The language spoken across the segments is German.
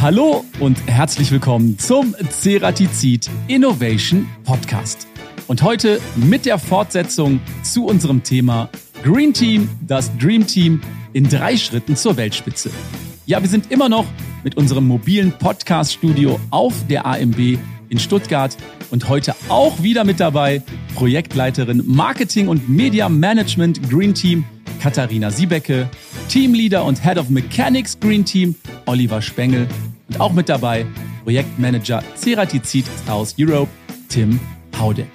Hallo und herzlich willkommen zum Ceratizid Innovation Podcast. Und heute mit der Fortsetzung zu unserem Thema Green Team, das Dream Team in drei Schritten zur Weltspitze. Ja, wir sind immer noch mit unserem mobilen Podcast-Studio auf der AMB in Stuttgart und heute auch wieder mit dabei Projektleiterin Marketing und Media Management Green Team Katharina Siebecke, Teamleader und Head of Mechanics Green Team Oliver Spengel und auch mit dabei Projektmanager Ceratizid South Europe Tim Haudeck.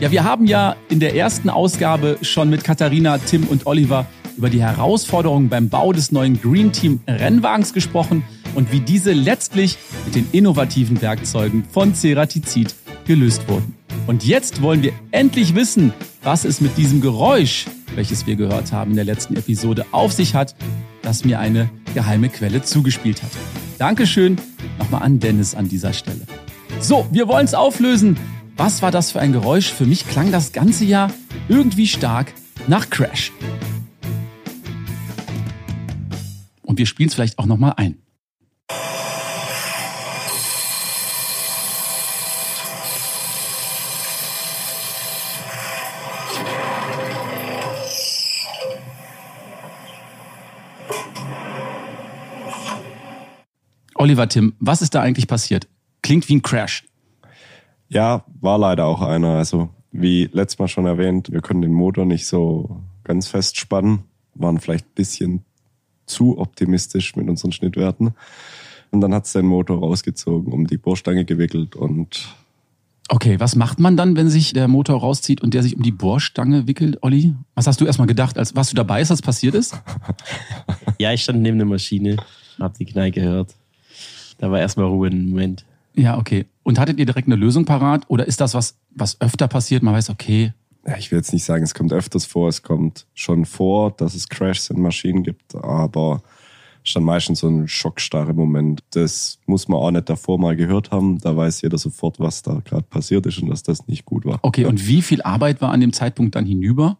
Ja, wir haben ja in der ersten Ausgabe schon mit Katharina, Tim und Oliver über die Herausforderungen beim Bau des neuen Green Team Rennwagens gesprochen und wie diese letztlich mit den innovativen Werkzeugen von Ceratizid gelöst wurden. Und jetzt wollen wir endlich wissen, was es mit diesem Geräusch, welches wir gehört haben in der letzten Episode, auf sich hat, das mir eine geheime Quelle zugespielt hat. Dankeschön nochmal an Dennis an dieser Stelle. So, wir wollen es auflösen. Was war das für ein Geräusch? Für mich klang das ganze Jahr irgendwie stark nach Crash. Und wir spielen es vielleicht auch nochmal ein. Oliver Tim, was ist da eigentlich passiert? Klingt wie ein Crash. Ja, war leider auch einer. Also wie letztes Mal schon erwähnt, wir können den Motor nicht so ganz fest spannen, waren vielleicht ein bisschen zu optimistisch mit unseren Schnittwerten. Und dann hat es den Motor rausgezogen, um die Bohrstange gewickelt und Okay, was macht man dann, wenn sich der Motor rauszieht und der sich um die Bohrstange wickelt, Olli? Was hast du erstmal gedacht, als was du dabei ist, was passiert ist? ja, ich stand neben der Maschine, hab die Knall gehört. Da war erstmal Ruhe im Moment. Ja, okay. Und hattet ihr direkt eine Lösung parat? Oder ist das was, was öfter passiert? Man weiß, okay. Ja, ich will jetzt nicht sagen, es kommt öfters vor. Es kommt schon vor, dass es Crashs in Maschinen gibt, aber es ist dann meistens so ein schockstarre Moment. Das muss man auch nicht davor mal gehört haben. Da weiß jeder sofort, was da gerade passiert ist und dass das nicht gut war. Okay, und wie viel Arbeit war an dem Zeitpunkt dann hinüber?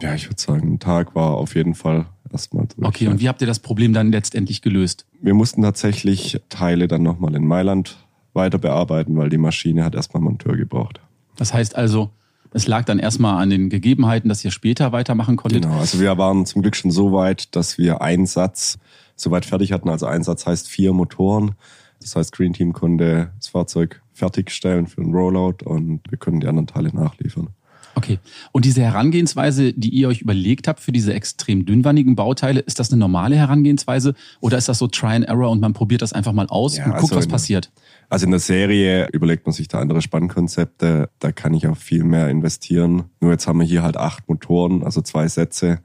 Ja, ich würde sagen, ein Tag war auf jeden Fall erstmal durch. Okay, und wie habt ihr das Problem dann letztendlich gelöst? Wir mussten tatsächlich Teile dann nochmal in Mailand weiter bearbeiten, weil die Maschine hat erstmal Monteur gebraucht. Das heißt also, es lag dann erstmal an den Gegebenheiten, dass ihr später weitermachen konntet? Genau, also wir waren zum Glück schon so weit, dass wir einen Satz soweit fertig hatten. Also ein Satz heißt vier Motoren. Das heißt, Green Team konnte das Fahrzeug fertigstellen für den Rollout und wir können die anderen Teile nachliefern. Okay. Und diese Herangehensweise, die ihr euch überlegt habt für diese extrem dünnwandigen Bauteile, ist das eine normale Herangehensweise oder ist das so Try and Error und man probiert das einfach mal aus ja, und guckt, also was passiert? Also in der Serie überlegt man sich da andere Spannkonzepte. Da kann ich auch viel mehr investieren. Nur jetzt haben wir hier halt acht Motoren, also zwei Sätze.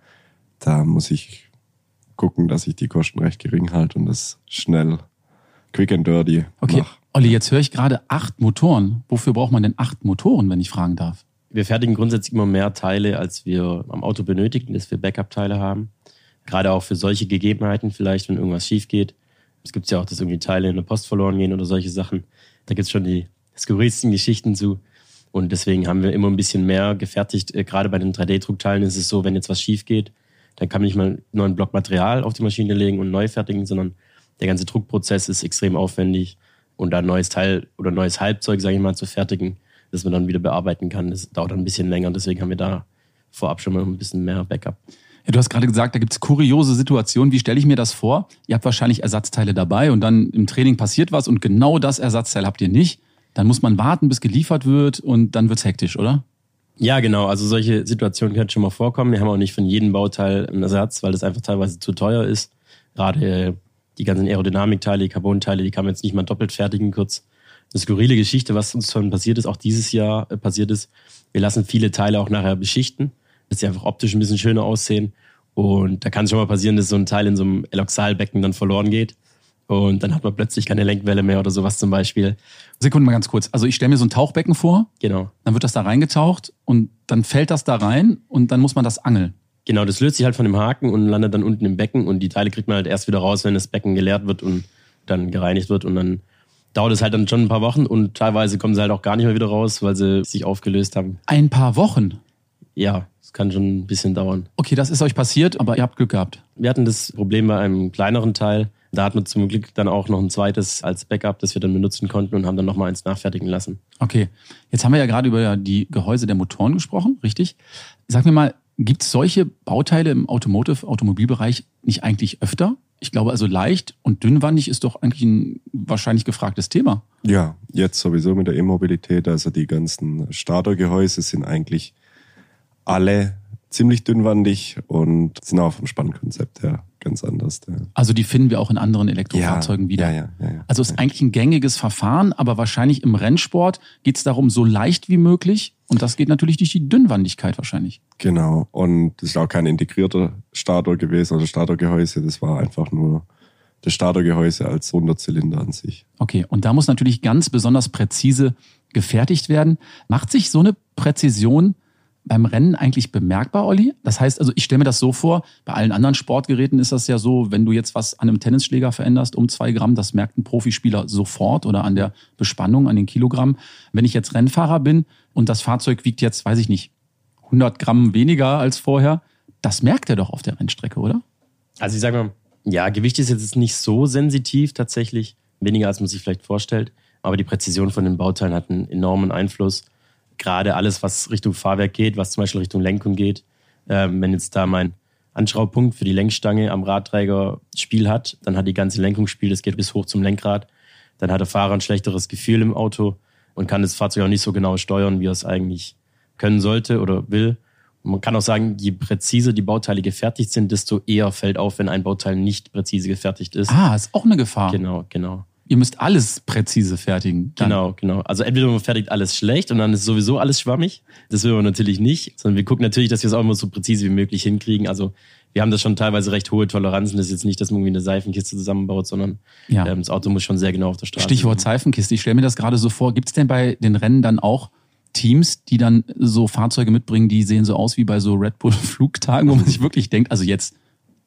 Da muss ich gucken, dass ich die Kosten recht gering halte und das schnell, quick and dirty Okay, mach. Olli, jetzt höre ich gerade acht Motoren. Wofür braucht man denn acht Motoren, wenn ich fragen darf? Wir fertigen grundsätzlich immer mehr Teile, als wir am Auto benötigen, dass wir Backup-Teile haben. Gerade auch für solche Gegebenheiten, vielleicht, wenn irgendwas schief geht. Es gibt ja auch, dass irgendwie Teile in der Post verloren gehen oder solche Sachen. Da gibt es schon die skurrilsten Geschichten zu. Und deswegen haben wir immer ein bisschen mehr gefertigt. Äh, gerade bei den 3D-Druckteilen ist es so, wenn jetzt was schief geht, dann kann man nicht mal einen neuen Block Material auf die Maschine legen und neu fertigen, sondern der ganze Druckprozess ist extrem aufwendig. Und da ein neues Teil oder neues Halbzeug, sage ich mal, zu fertigen, das man dann wieder bearbeiten kann. Das dauert ein bisschen länger, deswegen haben wir da vorab schon mal ein bisschen mehr Backup. Ja, du hast gerade gesagt, da gibt es kuriose Situationen. Wie stelle ich mir das vor? Ihr habt wahrscheinlich Ersatzteile dabei und dann im Training passiert was und genau das Ersatzteil habt ihr nicht. Dann muss man warten, bis geliefert wird und dann wird's hektisch, oder? Ja, genau. Also solche Situationen können schon mal vorkommen. Wir haben auch nicht von jedem Bauteil einen Ersatz, weil das einfach teilweise zu teuer ist. Gerade die ganzen Aerodynamikteile, die Carbonteile, die kann man jetzt nicht mal doppelt fertigen kurz eine skurrile Geschichte, was uns schon passiert ist, auch dieses Jahr äh, passiert ist. Wir lassen viele Teile auch nachher beschichten, dass sie einfach optisch ein bisschen schöner aussehen. Und da kann es schon mal passieren, dass so ein Teil in so einem Eloxalbecken dann verloren geht. Und dann hat man plötzlich keine Lenkwelle mehr oder sowas zum Beispiel. Sekunde mal ganz kurz. Also ich stelle mir so ein Tauchbecken vor. Genau. Dann wird das da reingetaucht und dann fällt das da rein und dann muss man das angeln. Genau, das löst sich halt von dem Haken und landet dann unten im Becken und die Teile kriegt man halt erst wieder raus, wenn das Becken geleert wird und dann gereinigt wird und dann dauert es halt dann schon ein paar Wochen und teilweise kommen sie halt auch gar nicht mehr wieder raus, weil sie sich aufgelöst haben. Ein paar Wochen? Ja, es kann schon ein bisschen dauern. Okay, das ist euch passiert, aber ihr habt Glück gehabt. Wir hatten das Problem bei einem kleineren Teil, Da hat man zum Glück dann auch noch ein zweites als Backup, das wir dann benutzen konnten und haben dann nochmal eins nachfertigen lassen. Okay, jetzt haben wir ja gerade über die Gehäuse der Motoren gesprochen, richtig? Sag mir mal, gibt es solche Bauteile im Automotive, Automobilbereich nicht eigentlich öfter? Ich glaube also leicht und dünnwandig ist doch eigentlich ein wahrscheinlich gefragtes Thema. Ja, jetzt sowieso mit der E-Mobilität. Also die ganzen Startergehäuse sind eigentlich alle ziemlich dünnwandig und sind auch vom Spannkonzept her ganz anders. Ja. Also die finden wir auch in anderen Elektrofahrzeugen ja, wieder. Ja, also es ist eigentlich ein gängiges Verfahren, aber wahrscheinlich im Rennsport geht es darum, so leicht wie möglich. Und das geht natürlich durch die Dünnwandigkeit wahrscheinlich. Genau. Und das ist auch kein integrierter Starter gewesen oder Startergehäuse. Das war einfach nur das Startergehäuse als Runderzylinder an sich. Okay, und da muss natürlich ganz besonders präzise gefertigt werden. Macht sich so eine Präzision beim Rennen eigentlich bemerkbar, Olli? Das heißt, also ich stelle mir das so vor, bei allen anderen Sportgeräten ist das ja so, wenn du jetzt was an einem Tennisschläger veränderst um zwei Gramm, das merkt ein Profispieler sofort oder an der Bespannung, an den Kilogramm. Wenn ich jetzt Rennfahrer bin und das Fahrzeug wiegt jetzt, weiß ich nicht, 100 Gramm weniger als vorher, das merkt er doch auf der Rennstrecke, oder? Also ich sage mal, ja, Gewicht ist jetzt nicht so sensitiv tatsächlich, weniger als man sich vielleicht vorstellt, aber die Präzision von den Bauteilen hat einen enormen Einfluss gerade alles, was Richtung Fahrwerk geht, was zum Beispiel Richtung Lenkung geht. Ähm, wenn jetzt da mein Anschraubpunkt für die Lenkstange am Radträger Spiel hat, dann hat die ganze Lenkung Spiel, das geht bis hoch zum Lenkrad. Dann hat der Fahrer ein schlechteres Gefühl im Auto und kann das Fahrzeug auch nicht so genau steuern, wie er es eigentlich können sollte oder will. Und man kann auch sagen, je präziser die Bauteile gefertigt sind, desto eher fällt auf, wenn ein Bauteil nicht präzise gefertigt ist. Ah, ist auch eine Gefahr. Genau, genau ihr müsst alles präzise fertigen. Dann. Genau, genau. Also entweder man fertigt alles schlecht und dann ist sowieso alles schwammig. Das will man natürlich nicht, sondern wir gucken natürlich, dass wir es auch immer so präzise wie möglich hinkriegen. Also wir haben da schon teilweise recht hohe Toleranzen. Das ist jetzt nicht, dass man irgendwie eine Seifenkiste zusammenbaut, sondern ja. ähm, das Auto muss schon sehr genau auf der Straße Stichwort sein. Seifenkiste. Ich stelle mir das gerade so vor. Gibt es denn bei den Rennen dann auch Teams, die dann so Fahrzeuge mitbringen, die sehen so aus wie bei so Red Bull Flugtagen, wo man sich wirklich denkt, also jetzt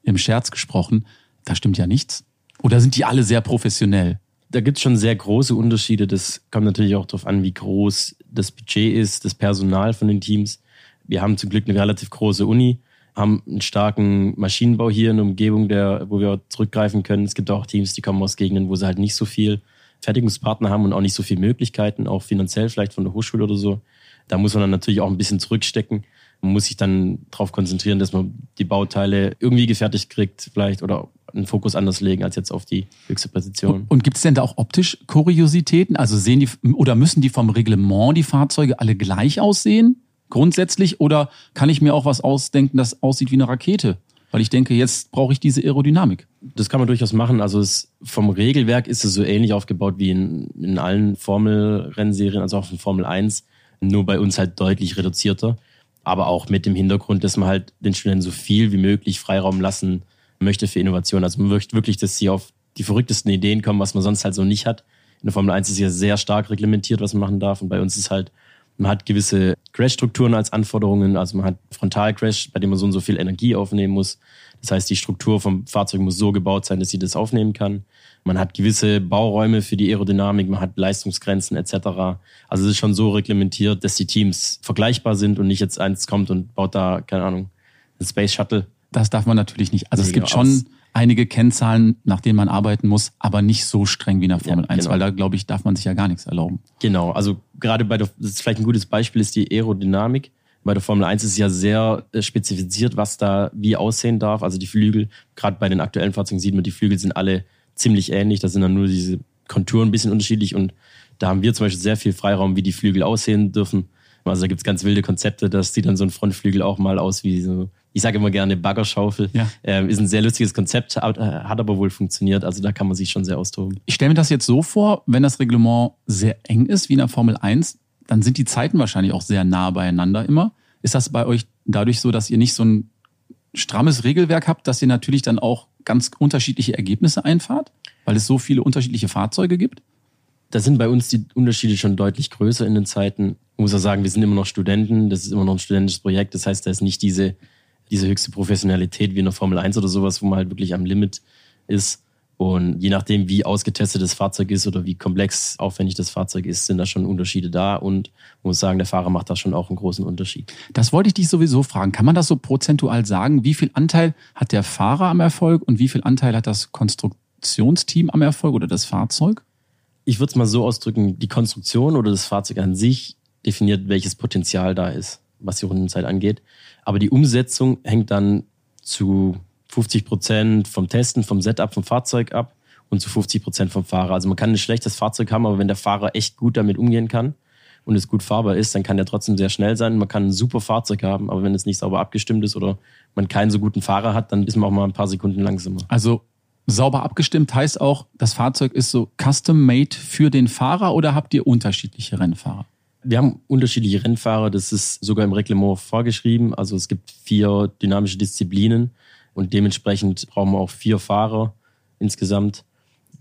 im Scherz gesprochen, da stimmt ja nichts. Oder sind die alle sehr professionell? Da gibt es schon sehr große Unterschiede. Das kommt natürlich auch darauf an, wie groß das Budget ist, das Personal von den Teams. Wir haben zum Glück eine relativ große Uni, haben einen starken Maschinenbau hier in der Umgebung, der, wo wir zurückgreifen können. Es gibt auch Teams, die kommen aus Gegenden, wo sie halt nicht so viel Fertigungspartner haben und auch nicht so viele Möglichkeiten, auch finanziell vielleicht von der Hochschule oder so. Da muss man dann natürlich auch ein bisschen zurückstecken. Man muss sich dann darauf konzentrieren, dass man die Bauteile irgendwie gefertigt kriegt, vielleicht oder einen Fokus anders legen als jetzt auf die höchste Position. Und, und gibt es denn da auch optisch Kuriositäten? Also sehen die oder müssen die vom Reglement die Fahrzeuge alle gleich aussehen? Grundsätzlich? Oder kann ich mir auch was ausdenken, das aussieht wie eine Rakete? Weil ich denke, jetzt brauche ich diese Aerodynamik. Das kann man durchaus machen. Also es, vom Regelwerk ist es so ähnlich aufgebaut wie in, in allen Formel-Rennserien, also auch in Formel 1, nur bei uns halt deutlich reduzierter. Aber auch mit dem Hintergrund, dass man halt den Studenten so viel wie möglich Freiraum lassen möchte für Innovation. Also man möchte wirklich, dass sie auf die verrücktesten Ideen kommen, was man sonst halt so nicht hat. In der Formel 1 ist ja sehr stark reglementiert, was man machen darf. Und bei uns ist halt, man hat gewisse Crash-Strukturen als Anforderungen. Also man hat Frontalcrash, bei dem man so und so viel Energie aufnehmen muss. Das heißt, die Struktur vom Fahrzeug muss so gebaut sein, dass sie das aufnehmen kann. Man hat gewisse Bauräume für die Aerodynamik, man hat Leistungsgrenzen etc. Also es ist schon so reglementiert, dass die Teams vergleichbar sind und nicht jetzt eins kommt und baut da, keine Ahnung, ein Space Shuttle das darf man natürlich nicht. Also es gibt schon einige Kennzahlen, nach denen man arbeiten muss, aber nicht so streng wie in der Formel ja, 1, genau. weil da, glaube ich, darf man sich ja gar nichts erlauben. Genau, also gerade bei der, das ist vielleicht ein gutes Beispiel, ist die Aerodynamik. Bei der Formel 1 ist ja sehr äh, spezifiziert, was da wie aussehen darf. Also die Flügel, gerade bei den aktuellen Fahrzeugen sieht man, die Flügel sind alle ziemlich ähnlich. Da sind dann nur diese Konturen ein bisschen unterschiedlich und da haben wir zum Beispiel sehr viel Freiraum, wie die Flügel aussehen dürfen. Also da gibt es ganz wilde Konzepte, dass sieht dann so ein Frontflügel auch mal aus wie so ich sage immer gerne Baggerschaufel. Ja. Ähm, ist ein sehr lustiges Konzept, hat, hat aber wohl funktioniert. Also da kann man sich schon sehr austoben. Ich stelle mir das jetzt so vor, wenn das Reglement sehr eng ist, wie in der Formel 1, dann sind die Zeiten wahrscheinlich auch sehr nah beieinander immer. Ist das bei euch dadurch so, dass ihr nicht so ein strammes Regelwerk habt, dass ihr natürlich dann auch ganz unterschiedliche Ergebnisse einfahrt, weil es so viele unterschiedliche Fahrzeuge gibt? Da sind bei uns die Unterschiede schon deutlich größer in den Zeiten. Ich muss auch sagen, wir sind immer noch Studenten, das ist immer noch ein studentisches Projekt. Das heißt, da ist nicht diese diese höchste Professionalität wie in der Formel 1 oder sowas, wo man halt wirklich am Limit ist. Und je nachdem, wie ausgetestet das Fahrzeug ist oder wie komplex aufwendig das Fahrzeug ist, sind da schon Unterschiede da. Und muss sagen, der Fahrer macht da schon auch einen großen Unterschied. Das wollte ich dich sowieso fragen. Kann man das so prozentual sagen? Wie viel Anteil hat der Fahrer am Erfolg und wie viel Anteil hat das Konstrukt Konstruktionsteam am Erfolg oder das Fahrzeug? Ich würde es mal so ausdrücken, die Konstruktion oder das Fahrzeug an sich definiert, welches Potenzial da ist, was die Rundenzeit angeht. Aber die Umsetzung hängt dann zu 50 Prozent vom Testen, vom Setup, vom Fahrzeug ab und zu 50 Prozent vom Fahrer. Also man kann ein schlechtes Fahrzeug haben, aber wenn der Fahrer echt gut damit umgehen kann und es gut fahrbar ist, dann kann der trotzdem sehr schnell sein. Man kann ein super Fahrzeug haben, aber wenn es nicht sauber abgestimmt ist oder man keinen so guten Fahrer hat, dann ist man auch mal ein paar Sekunden langsamer. Also sauber abgestimmt heißt auch, das Fahrzeug ist so custom-made für den Fahrer oder habt ihr unterschiedliche Rennfahrer? Wir haben unterschiedliche Rennfahrer, das ist sogar im Reglement vorgeschrieben. Also es gibt vier dynamische Disziplinen und dementsprechend brauchen wir auch vier Fahrer insgesamt.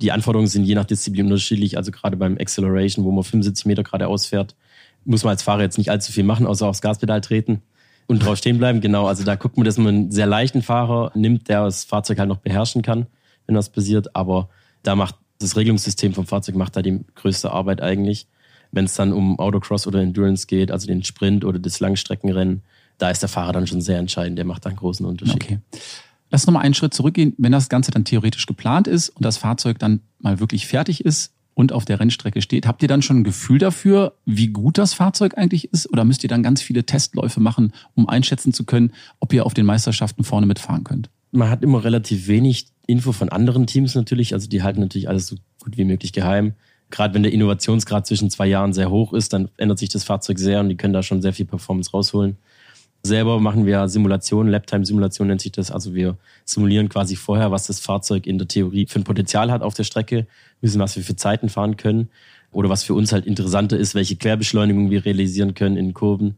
Die Anforderungen sind je nach Disziplin unterschiedlich. Also gerade beim Acceleration, wo man 75 Meter gerade ausfährt, muss man als Fahrer jetzt nicht allzu viel machen, außer aufs Gaspedal treten und drauf stehen bleiben. Genau, also da guckt man, dass man einen sehr leichten Fahrer nimmt, der das Fahrzeug halt noch beherrschen kann, wenn was passiert. Aber da macht das Regelungssystem vom Fahrzeug macht da die größte Arbeit eigentlich. Wenn es dann um Autocross oder Endurance geht, also den Sprint oder das Langstreckenrennen, da ist der Fahrer dann schon sehr entscheidend. Der macht da einen großen Unterschied. Okay. Lass nochmal einen Schritt zurückgehen. Wenn das Ganze dann theoretisch geplant ist und das Fahrzeug dann mal wirklich fertig ist und auf der Rennstrecke steht, habt ihr dann schon ein Gefühl dafür, wie gut das Fahrzeug eigentlich ist? Oder müsst ihr dann ganz viele Testläufe machen, um einschätzen zu können, ob ihr auf den Meisterschaften vorne mitfahren könnt? Man hat immer relativ wenig Info von anderen Teams natürlich. Also die halten natürlich alles so gut wie möglich geheim. Gerade wenn der Innovationsgrad zwischen zwei Jahren sehr hoch ist, dann ändert sich das Fahrzeug sehr und die können da schon sehr viel Performance rausholen. Selber machen wir Simulationen, Laptime-Simulation nennt sich das. Also wir simulieren quasi vorher, was das Fahrzeug in der Theorie für ein Potenzial hat auf der Strecke, wissen, was wir für Zeiten fahren können oder was für uns halt interessanter ist, welche Querbeschleunigung wir realisieren können in Kurven.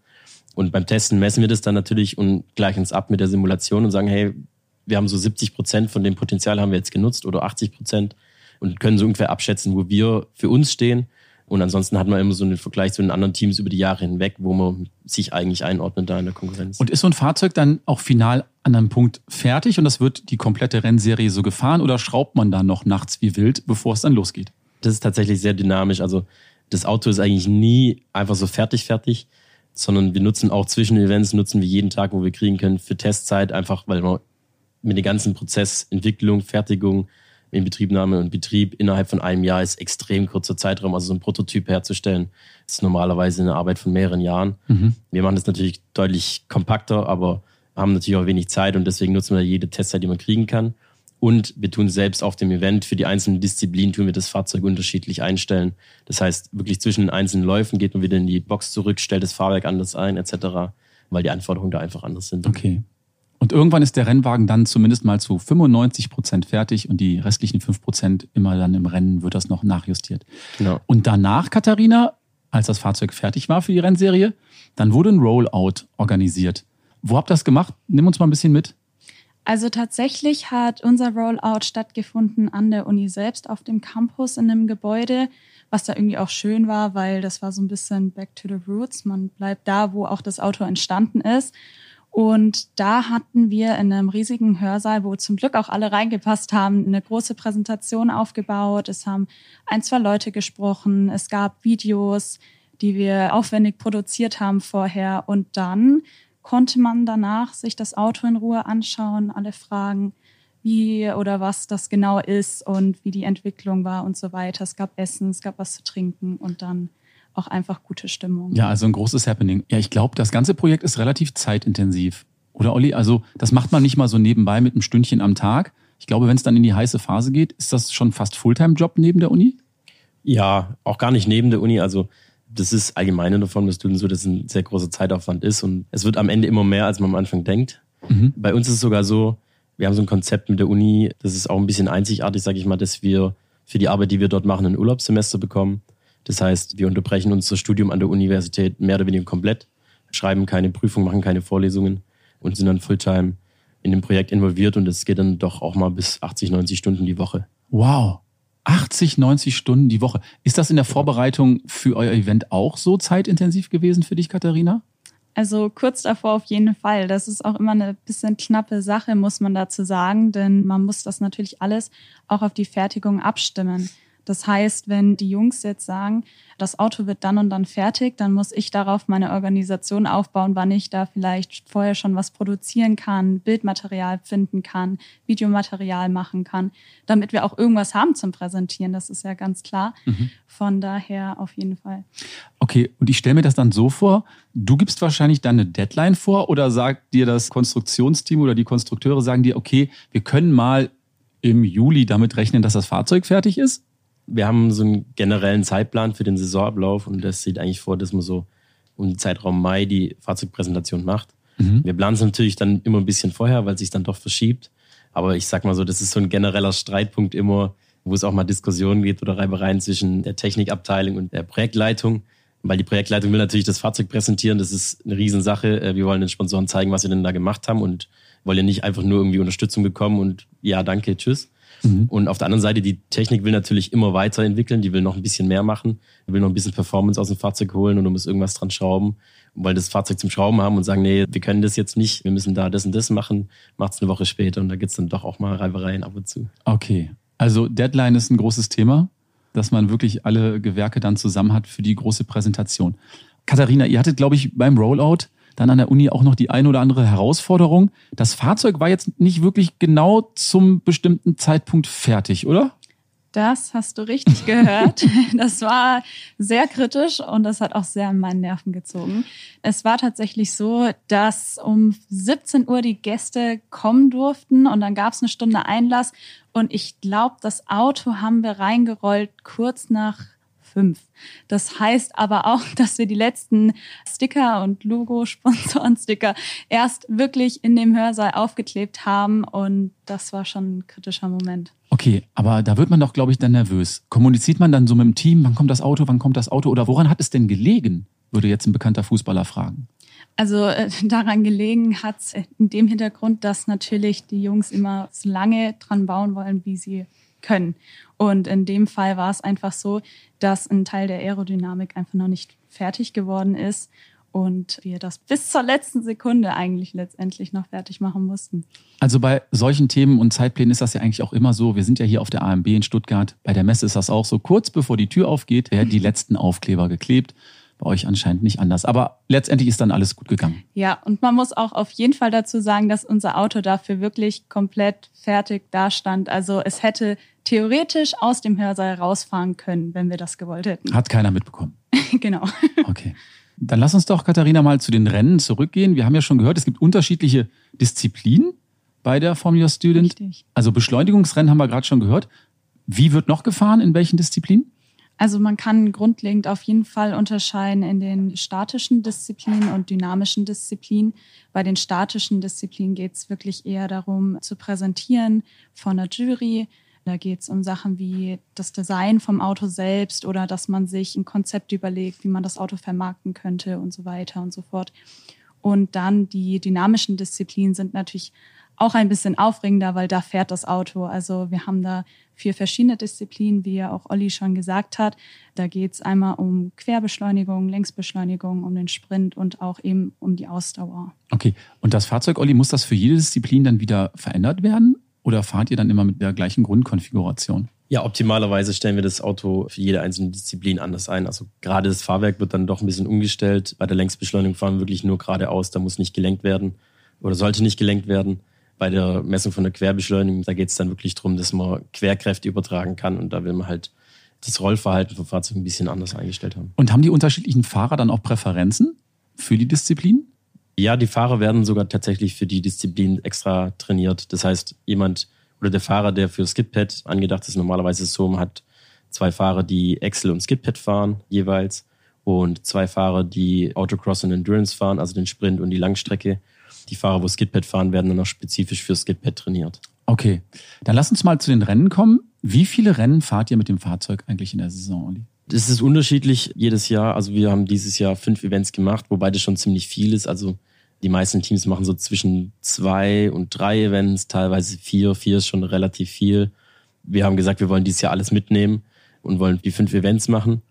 Und beim Testen messen wir das dann natürlich und gleichen es ab mit der Simulation und sagen, hey, wir haben so 70 Prozent von dem Potenzial haben wir jetzt genutzt oder 80 Prozent und können so ungefähr abschätzen, wo wir für uns stehen und ansonsten hat man immer so einen Vergleich zu den anderen Teams über die Jahre hinweg, wo man sich eigentlich einordnet da in der Konkurrenz. Und ist so ein Fahrzeug dann auch final an einem Punkt fertig und das wird die komplette Rennserie so gefahren oder schraubt man da noch nachts wie wild, bevor es dann losgeht? Das ist tatsächlich sehr dynamisch. Also das Auto ist eigentlich nie einfach so fertig, fertig, sondern wir nutzen auch zwischen Events, nutzen wir jeden Tag, wo wir kriegen können, für Testzeit, einfach weil man mit dem ganzen Prozess, Entwicklung, Fertigung, Inbetriebnahme und Betrieb innerhalb von einem Jahr ist extrem kurzer Zeitraum. Also so ein Prototyp herzustellen, ist normalerweise eine Arbeit von mehreren Jahren. Mhm. Wir machen das natürlich deutlich kompakter, aber haben natürlich auch wenig Zeit und deswegen nutzen wir jede Testzeit, die man kriegen kann. Und wir tun selbst auf dem Event für die einzelnen Disziplinen tun wir das Fahrzeug unterschiedlich einstellen. Das heißt, wirklich zwischen den einzelnen Läufen geht man wieder in die Box zurück, stellt das Fahrwerk anders ein, etc., weil die Anforderungen da einfach anders sind. Okay. Und irgendwann ist der Rennwagen dann zumindest mal zu 95 Prozent fertig und die restlichen 5 Prozent immer dann im Rennen wird das noch nachjustiert. Genau. Und danach, Katharina, als das Fahrzeug fertig war für die Rennserie, dann wurde ein Rollout organisiert. Wo habt ihr das gemacht? Nimm uns mal ein bisschen mit. Also tatsächlich hat unser Rollout stattgefunden an der Uni selbst auf dem Campus in einem Gebäude, was da irgendwie auch schön war, weil das war so ein bisschen back to the roots. Man bleibt da, wo auch das Auto entstanden ist. Und da hatten wir in einem riesigen Hörsaal, wo zum Glück auch alle reingepasst haben, eine große Präsentation aufgebaut. Es haben ein, zwei Leute gesprochen. Es gab Videos, die wir aufwendig produziert haben vorher. Und dann konnte man danach sich das Auto in Ruhe anschauen, alle fragen, wie oder was das genau ist und wie die Entwicklung war und so weiter. Es gab Essen, es gab was zu trinken und dann auch einfach gute Stimmung. Ja, also ein großes Happening. Ja, ich glaube, das ganze Projekt ist relativ zeitintensiv. Oder Olli? Also das macht man nicht mal so nebenbei mit einem Stündchen am Tag. Ich glaube, wenn es dann in die heiße Phase geht, ist das schon fast Fulltime-Job neben der Uni? Ja, auch gar nicht neben der Uni. Also das ist allgemein in der Form des Students so, dass es ein sehr großer Zeitaufwand ist und es wird am Ende immer mehr, als man am Anfang denkt. Mhm. Bei uns ist es sogar so, wir haben so ein Konzept mit der Uni, das ist auch ein bisschen einzigartig, sage ich mal, dass wir für die Arbeit, die wir dort machen, ein Urlaubssemester bekommen. Das heißt, wir unterbrechen unser Studium an der Universität mehr oder weniger komplett, schreiben keine Prüfung, machen keine Vorlesungen und sind dann Fulltime in dem Projekt involviert und es geht dann doch auch mal bis 80, 90 Stunden die Woche. Wow. 80, 90 Stunden die Woche. Ist das in der Vorbereitung für euer Event auch so zeitintensiv gewesen für dich, Katharina? Also kurz davor auf jeden Fall. Das ist auch immer eine bisschen knappe Sache, muss man dazu sagen, denn man muss das natürlich alles auch auf die Fertigung abstimmen. Das heißt, wenn die Jungs jetzt sagen, das Auto wird dann und dann fertig, dann muss ich darauf meine Organisation aufbauen, wann ich da vielleicht vorher schon was produzieren kann, Bildmaterial finden kann, Videomaterial machen kann, damit wir auch irgendwas haben zum Präsentieren. Das ist ja ganz klar. Mhm. Von daher auf jeden Fall. Okay, und ich stelle mir das dann so vor, du gibst wahrscheinlich dann eine Deadline vor oder sagt dir das Konstruktionsteam oder die Konstrukteure sagen dir, okay, wir können mal im Juli damit rechnen, dass das Fahrzeug fertig ist? Wir haben so einen generellen Zeitplan für den Saisonablauf und das sieht eigentlich vor, dass man so um den Zeitraum Mai die Fahrzeugpräsentation macht. Mhm. Wir planen es natürlich dann immer ein bisschen vorher, weil es sich dann doch verschiebt. Aber ich sag mal so, das ist so ein genereller Streitpunkt immer, wo es auch mal Diskussionen gibt oder Reibereien zwischen der Technikabteilung und der Projektleitung. Weil die Projektleitung will natürlich das Fahrzeug präsentieren. Das ist eine Riesensache. Äh, wir wollen den Sponsoren zeigen, was wir denn da gemacht haben und wollen ja nicht einfach nur irgendwie Unterstützung bekommen und ja, danke, tschüss. Mhm. Und auf der anderen Seite, die Technik will natürlich immer weiterentwickeln, die will noch ein bisschen mehr machen, die will noch ein bisschen Performance aus dem Fahrzeug holen und du musst irgendwas dran schrauben, weil das Fahrzeug zum Schrauben haben und sagen, nee, wir können das jetzt nicht, wir müssen da das und das machen, macht es eine Woche später und da gibt es dann doch auch mal Reibereien ab und zu. Okay, also Deadline ist ein großes Thema, dass man wirklich alle Gewerke dann zusammen hat für die große Präsentation. Katharina, ihr hattet, glaube ich, beim Rollout dann an der Uni auch noch die ein oder andere Herausforderung. Das Fahrzeug war jetzt nicht wirklich genau zum bestimmten Zeitpunkt fertig, oder? Das hast du richtig gehört. Das war sehr kritisch und das hat auch sehr an meinen Nerven gezogen. Es war tatsächlich so, dass um 17 Uhr die Gäste kommen durften und dann gab es eine Stunde Einlass und ich glaube, das Auto haben wir reingerollt kurz nach fünf. Das heißt aber auch, dass wir die letzten Sticker und Logo-Sponsoren-Sticker erst wirklich in dem Hörsaal aufgeklebt haben und das war schon ein kritischer Moment. Okay, aber da wird man doch, glaube ich, dann nervös. Kommuniziert man dann so mit dem Team, wann kommt das Auto, wann kommt das Auto oder woran hat es denn gelegen, würde jetzt ein bekannter Fußballer fragen. Also äh, daran gelegen hat es in dem Hintergrund, dass natürlich die Jungs immer so lange dran bauen wollen, wie sie können. Und in dem Fall war es einfach so, dass ein Teil der Aerodynamik einfach noch nicht fertig geworden ist und wir das bis zur letzten Sekunde eigentlich letztendlich noch fertig machen mussten. Also bei solchen Themen und Zeitplänen ist das ja eigentlich auch immer so. Wir sind ja hier auf der AMB in Stuttgart. Bei der Messe ist das auch so. Kurz bevor die Tür aufgeht, werden die letzten Aufkleber geklebt. Bei euch anscheinend nicht anders. Aber letztendlich ist dann alles gut gegangen. Ja, und man muss auch auf jeden Fall dazu sagen, dass unser Auto dafür wirklich komplett fertig dastand. Also es hätte theoretisch aus dem Hörsaal rausfahren können, wenn wir das gewollt hätten. Hat keiner mitbekommen. genau. Okay. Dann lass uns doch, Katharina, mal zu den Rennen zurückgehen. Wir haben ja schon gehört, es gibt unterschiedliche Disziplinen bei der Formula Student. Richtig. Also Beschleunigungsrennen haben wir gerade schon gehört. Wie wird noch gefahren? In welchen Disziplinen? Also man kann grundlegend auf jeden Fall unterscheiden in den statischen Disziplinen und dynamischen Disziplinen. Bei den statischen Disziplinen geht es wirklich eher darum zu präsentieren von der Jury, da geht es um Sachen wie das Design vom Auto selbst oder dass man sich ein Konzept überlegt, wie man das Auto vermarkten könnte und so weiter und so fort. Und dann die dynamischen Disziplinen sind natürlich auch ein bisschen aufregender, weil da fährt das Auto. Also wir haben da vier verschiedene Disziplinen, wie ja auch Olli schon gesagt hat. Da geht es einmal um Querbeschleunigung, Längsbeschleunigung, um den Sprint und auch eben um die Ausdauer. Okay, und das Fahrzeug, Olli, muss das für jede Disziplin dann wieder verändert werden? Oder fahrt ihr dann immer mit der gleichen Grundkonfiguration? Ja, optimalerweise stellen wir das Auto für jede einzelne Disziplin anders ein. Also gerade das Fahrwerk wird dann doch ein bisschen umgestellt. Bei der Längsbeschleunigung fahren wir wirklich nur geradeaus, da muss nicht gelenkt werden oder sollte nicht gelenkt werden. Bei der Messung von der Querbeschleunigung, da geht es dann wirklich darum, dass man Querkräfte übertragen kann und da will man halt das Rollverhalten vom Fahrzeug ein bisschen anders eingestellt haben. Und haben die unterschiedlichen Fahrer dann auch Präferenzen für die Disziplin? Ja, die Fahrer werden sogar tatsächlich für die Disziplin extra trainiert. Das heißt, jemand oder der Fahrer, der für Skidpad angedacht ist, normalerweise so, hat zwei Fahrer, die Excel und Skidpad fahren jeweils und zwei Fahrer, die Autocross und Endurance fahren, also den Sprint und die Langstrecke. Die Fahrer, wo Skidpad fahren, werden dann auch spezifisch für Skidpad trainiert. Okay, dann lass uns mal zu den Rennen kommen. Wie viele Rennen fahrt ihr mit dem Fahrzeug eigentlich in der Saison, Olli? Das ist unterschiedlich jedes Jahr. Also wir haben dieses Jahr fünf Events gemacht, wobei das schon ziemlich viel ist. Also die meisten Teams machen so zwischen zwei und drei Events, teilweise vier. Vier ist schon relativ viel. Wir haben gesagt, wir wollen dieses Jahr alles mitnehmen und wollen die fünf Events machen.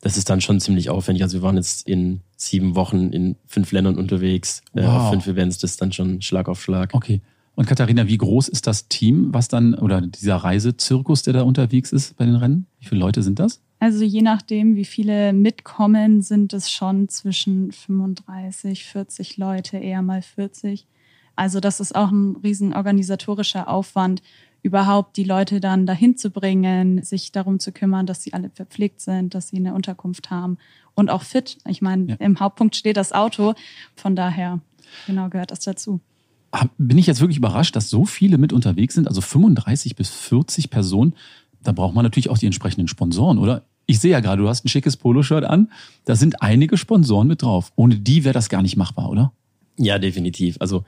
Das ist dann schon ziemlich aufwendig. Also wir waren jetzt in sieben Wochen in fünf Ländern unterwegs, äh, wow. äh, fünf Events, das ist dann schon Schlag auf Schlag. Okay. Und Katharina, wie groß ist das Team, was dann, oder dieser Reisezirkus, der da unterwegs ist bei den Rennen? Wie viele Leute sind das? Also je nachdem, wie viele mitkommen, sind es schon zwischen 35, 40 Leute, eher mal 40. Also das ist auch ein riesen organisatorischer Aufwand, überhaupt die Leute dann dahin zu bringen, sich darum zu kümmern, dass sie alle verpflegt sind, dass sie eine Unterkunft haben und auch fit. Ich meine, ja. im Hauptpunkt steht das Auto. Von daher, genau, gehört das dazu. Bin ich jetzt wirklich überrascht, dass so viele mit unterwegs sind, also 35 bis 40 Personen. Da braucht man natürlich auch die entsprechenden Sponsoren, oder? Ich sehe ja gerade, du hast ein schickes Poloshirt an. Da sind einige Sponsoren mit drauf. Ohne die wäre das gar nicht machbar, oder? Ja, definitiv. Also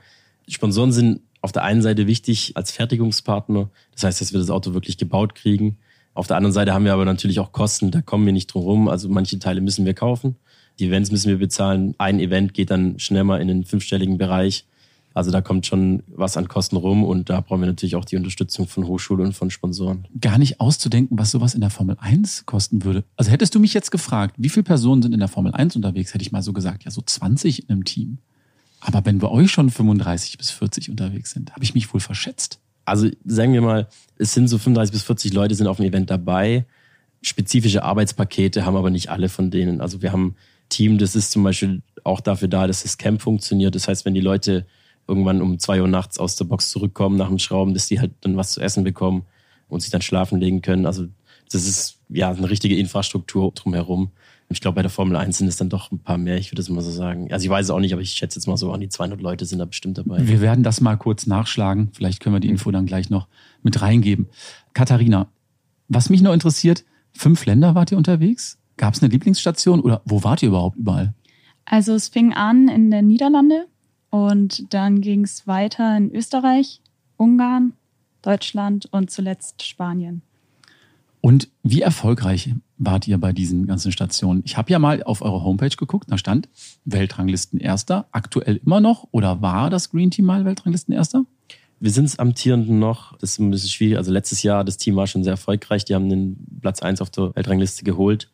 Sponsoren sind auf der einen Seite wichtig als Fertigungspartner. Das heißt, dass wir das Auto wirklich gebaut kriegen. Auf der anderen Seite haben wir aber natürlich auch Kosten, da kommen wir nicht drum rum. Also manche Teile müssen wir kaufen. Die Events müssen wir bezahlen. Ein Event geht dann schnell mal in den fünfstelligen Bereich. Also da kommt schon was an Kosten rum und da brauchen wir natürlich auch die Unterstützung von Hochschule und von Sponsoren. Gar nicht auszudenken, was sowas in der Formel 1 kosten würde. Also hättest du mich jetzt gefragt, wie viele Personen sind in der Formel 1 unterwegs, hätte ich mal so gesagt, ja so 20 in einem Team. Aber wenn bei euch schon 35 bis 40 unterwegs sind, habe ich mich wohl verschätzt. Also sagen wir mal, es sind so 35 bis 40 Leute sind auf dem Event dabei. Spezifische Arbeitspakete haben aber nicht alle von denen. Also wir haben ein Team, das ist zum Beispiel auch dafür da, dass das Camp funktioniert. Das heißt, wenn die Leute irgendwann um zwei Uhr nachts aus der Box zurückkommen nach dem Schrauben, dass die halt dann was zu essen bekommen und sich dann schlafen legen können. Also das ist ja eine richtige Infrastruktur drumherum. Ich glaube, bei der Formel 1 sind es dann doch ein paar mehr, ich würde es mal so sagen. Also ich weiß es auch nicht, aber ich schätze jetzt mal so an die 200 Leute sind da bestimmt dabei. Wir werden das mal kurz nachschlagen. Vielleicht können wir die Info dann gleich noch mit reingeben. Katharina, was mich noch interessiert, fünf Länder wart ihr unterwegs? Gab es eine Lieblingsstation oder wo wart ihr überhaupt überall? Also es fing an in den Niederlande und dann ging es weiter in Österreich, Ungarn, Deutschland und zuletzt Spanien. Und wie erfolgreich wart ihr bei diesen ganzen Stationen? Ich habe ja mal auf eure Homepage geguckt, da stand Weltranglisten Erster. Aktuell immer noch oder war das Green Team mal Weltranglisten Erster? Wir sind es amtierenden noch. Das ist ein bisschen schwierig. Also letztes Jahr, das Team war schon sehr erfolgreich. Die haben den Platz 1 auf der Weltrangliste geholt.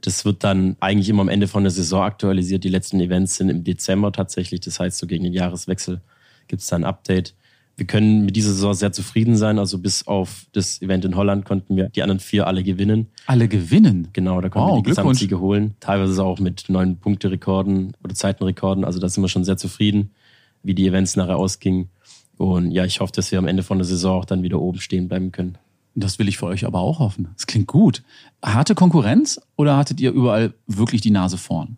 Das wird dann eigentlich immer am Ende von der Saison aktualisiert. Die letzten Events sind im Dezember tatsächlich. Das heißt, so gegen den Jahreswechsel gibt es da ein Update wir können mit dieser Saison sehr zufrieden sein. Also bis auf das Event in Holland konnten wir die anderen vier alle gewinnen. Alle gewinnen? Genau, da konnten wow, wir die Gesamtsiege holen. Teilweise auch mit neun Punkte-Rekorden oder Zeitenrekorden. Also da sind wir schon sehr zufrieden, wie die Events nachher ausgingen. Und ja, ich hoffe, dass wir am Ende von der Saison auch dann wieder oben stehen bleiben können. Das will ich für euch aber auch hoffen. Das klingt gut. Harte Konkurrenz oder hattet ihr überall wirklich die Nase vorn?